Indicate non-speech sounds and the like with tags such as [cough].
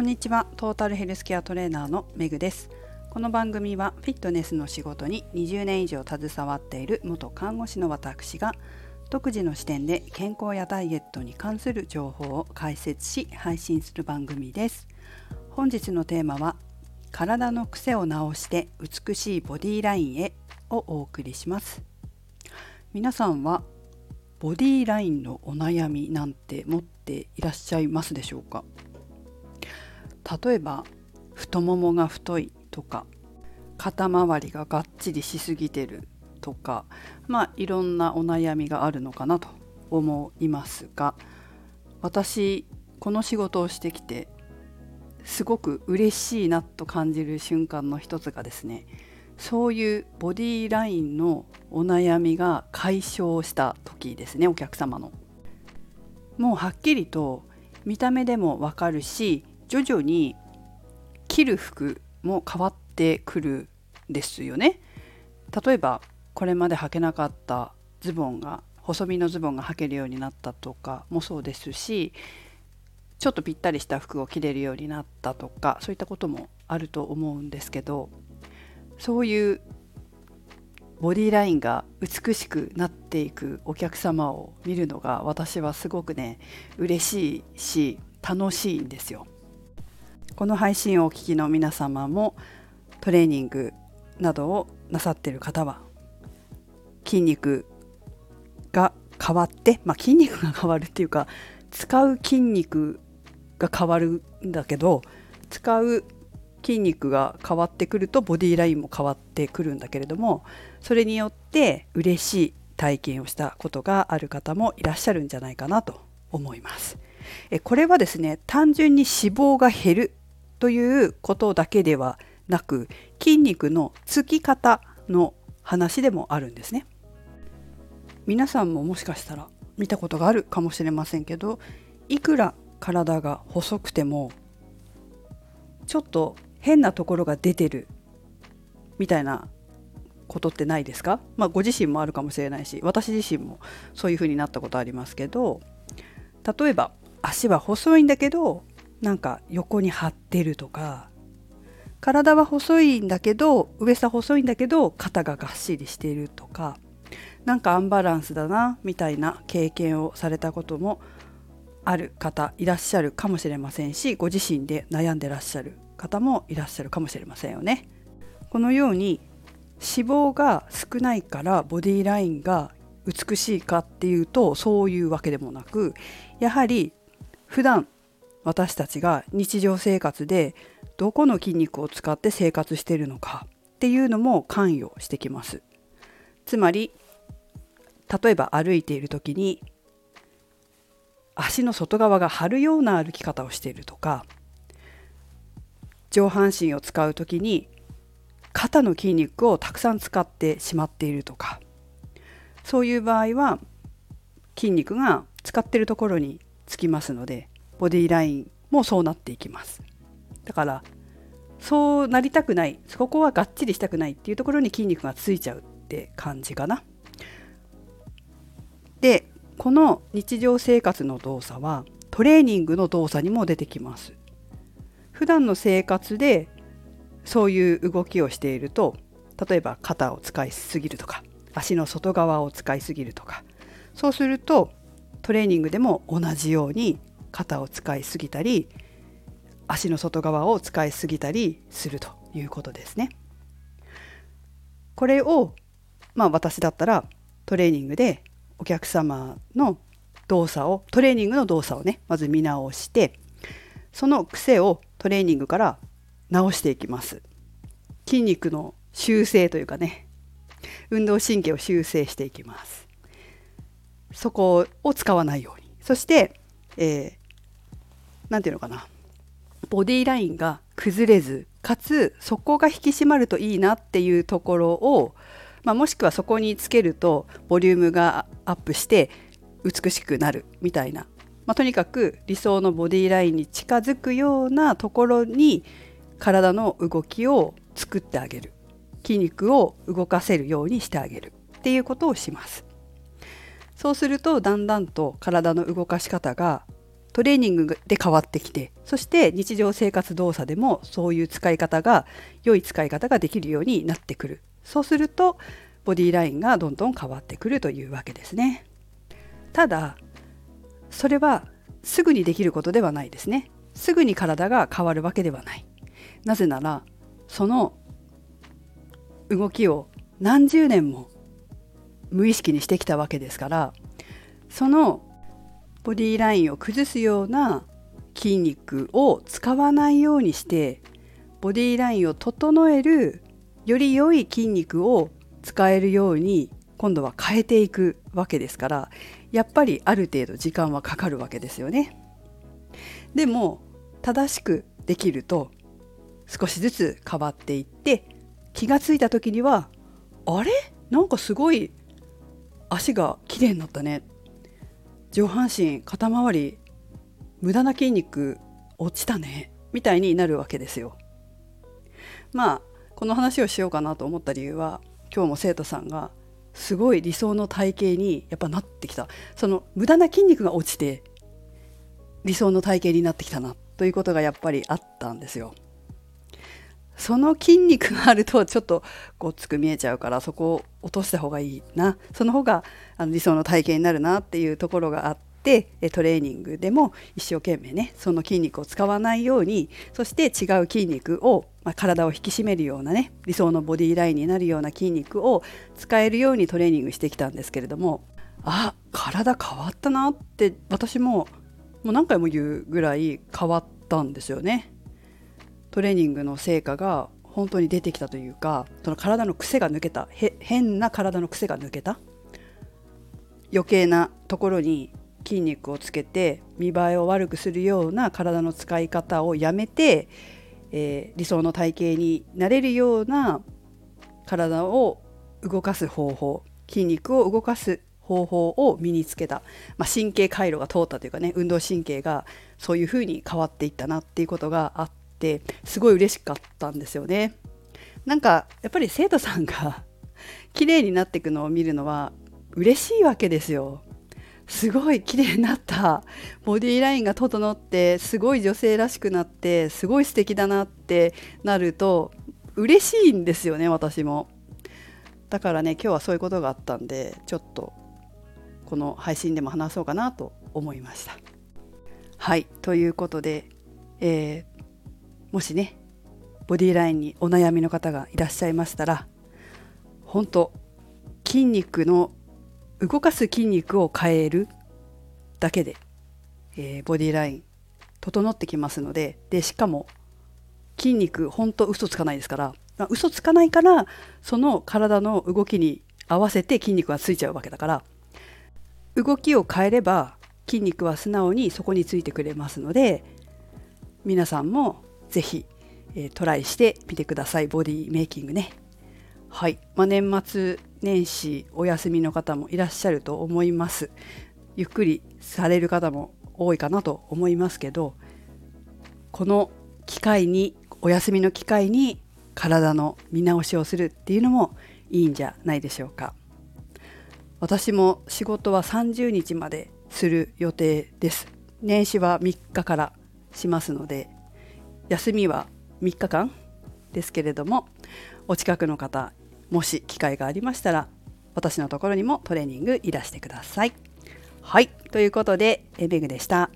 こんにちは。トータルヘルスケアトレーナーのめぐです。この番組はフィットネスの仕事に20年以上携わっている元看護師の私が独自の視点で健康やダイエットに関する情報を解説し配信する番組です。本日のテーマは体の癖を直して美しいボディラインへをお送りします。皆さんはボディラインのお悩みなんて持っていらっしゃいますでしょうか？例えば太ももが太いとか肩周りががっちりしすぎてるとかまあいろんなお悩みがあるのかなと思いますが私この仕事をしてきてすごく嬉しいなと感じる瞬間の一つがですねそういうボディーラインのお悩みが解消した時ですねお客様の。もうはっきりと見た目でもわかるし徐々に着る服も変わってくるですよね。例えばこれまで履けなかったズボンが細身のズボンが履けるようになったとかもそうですしちょっとぴったりした服を着れるようになったとかそういったこともあると思うんですけどそういうボディラインが美しくなっていくお客様を見るのが私はすごくね嬉しいし楽しいんですよ。この配信をお聞きの皆様もトレーニングなどをなさっている方は筋肉が変わって、まあ、筋肉が変わるっていうか使う筋肉が変わるんだけど使う筋肉が変わってくるとボディラインも変わってくるんだけれどもそれによって嬉しい体験をしたことがある方もいらっしゃるんじゃないかなと思います。えこれはですね単純に脂肪が減るということだけではなく筋肉のつき方の話でもあるんですね。皆さんももしかしたら見たことがあるかもしれませんけどいくら体が細くてもちょっと変なところが出てるみたいなことってないですか、まあ、ご自身もあるかもしれないし私自身もそういう風になったことありますけど例えば足は細いんだけどなんか横に張ってるとか体は細いんだけど上下細いんだけど肩ががっしりしているとかなんかアンバランスだなみたいな経験をされたこともある方いらっしゃるかもしれませんしご自身で悩んでらっしゃる方もいらっしゃるかもしれませんよね。このように脂肪が少ないからボディラインが美しいかっていうとそういうわけでもなくやはり普段私たちが日常生活でどこの筋肉を使って生活しているのかっていうのも関与してきます。つまり例えば歩いている時に足の外側が張るような歩き方をしているとか上半身を使う時に肩の筋肉をたくさん使ってしまっているとかそういう場合は筋肉が使ってるところにつきますのでボディラインもそうなっていきます。だからそうなりたくないそこはがっちりしたくないっていうところに筋肉がついちゃうって感じかな。でこの日常生活の動作はトレーニングの動作にも出てきます。普段の生活でそういう動きをしていると例えば肩を使いすぎるとか足の外側を使いすぎるとかそうするとトレーニングでも同じように肩を使いすぎたり足の外側を使いすぎたりするということですね。これをまあ私だったらトレーニングでお客様の動作をトレーニングの動作をねまず見直してその癖をトレーニングから直していきます。筋肉の修正というかね運動神経を修正していきます。そこを使わないように。そして、えー、何て言うのかな。ボディラインが崩れずかつそこが引き締まるといいなっていうところをまあ、もしくはそこにつけるとボリュームがアップして美しくなるみたいな、まあ、とにかく理想のボディラインに近づくようなところに体の動きを作ってあげる。筋肉を動かせるようにしてあげる。っていうことをします。そうするとだんだんと体の動かし方がトレーニングで変わってきてそして日常生活動作でもそういう使い方が良い使い方ができるようになってくる。そうするとボディラインがどんどん変わってくるというわけですね。ただそれはすぐにできることではないですね。すぐに体が変わるわけではない。なぜならその動きを何十年も無意識にしてきたわけですからそのボディラインを崩すような筋肉を使わないようにしてボディラインを整えるより良い筋肉を使えるように今度は変えていくわけですからやっぱりある程度時間はかかるわけですよね。でも正しくできると少しずつ変わっていって気がついた時にはあれ？なんかすごい足が綺麗になったね上半身肩周り無駄な筋肉落ちたねみたいになるわけですよ。まあこの話をしようかなと思った理由は今日も生徒さんがすごい理想の体型にやっぱなってきたその無駄な筋肉が落ちて理想の体型になってきたなということがやっぱりあったんですよ。その筋肉があるとちょっとごっつく見えちゃうからそこを落とした方がいいなその方があの理想の体型になるなっていうところがあってトレーニングでも一生懸命ねその筋肉を使わないようにそして違う筋肉を、まあ、体を引き締めるようなね理想のボディーラインになるような筋肉を使えるようにトレーニングしてきたんですけれどもあ体変わったなって私ももう何回も言うぐらい変わったんですよね。トレーニングの成果が本当に出てきたというかその体の癖が抜けた変な体の癖が抜けた余計なところに筋肉をつけて見栄えを悪くするような体の使い方をやめて、えー、理想の体型になれるような体を動かす方法筋肉を動かす方法を身につけた、まあ、神経回路が通ったというかね運動神経がそういうふうに変わっていったなっていうことがあってすごい嬉しかったんですよね。なんかやっぱり生徒さんが [laughs] 綺麗になっていくのを見るのは嬉しいわけですよ。すごい綺麗になったボディーラインが整ってすごい女性らしくなってすごい素敵だなってなると嬉しいんですよね私もだからね今日はそういうことがあったんでちょっとこの配信でも話そうかなと思いましたはいということで、えー、もしねボディラインにお悩みの方がいらっしゃいましたら本当筋肉の動かす筋肉を変えるだけで、えー、ボディライン整ってきますのででしかも筋肉本当嘘つかないですからまあ嘘つかないからその体の動きに合わせて筋肉がついちゃうわけだから動きを変えれば筋肉は素直にそこについてくれますので皆さんもぜひ、えー、トライしてみてくださいボディメイキングね。はい、まあ、年末年始お休みの方もいらっしゃると思います。ゆっくりされる方も多いかなと思いますけどこの機会にお休みの機会に体の見直しをするっていうのもいいんじゃないでしょうか。私も仕事は30日までする予定です。年始は3日からしますので休みは3日間ですけれどもお近くの方もし機会がありましたら私のところにもトレーニングいらしてください。はいということでエメグでした。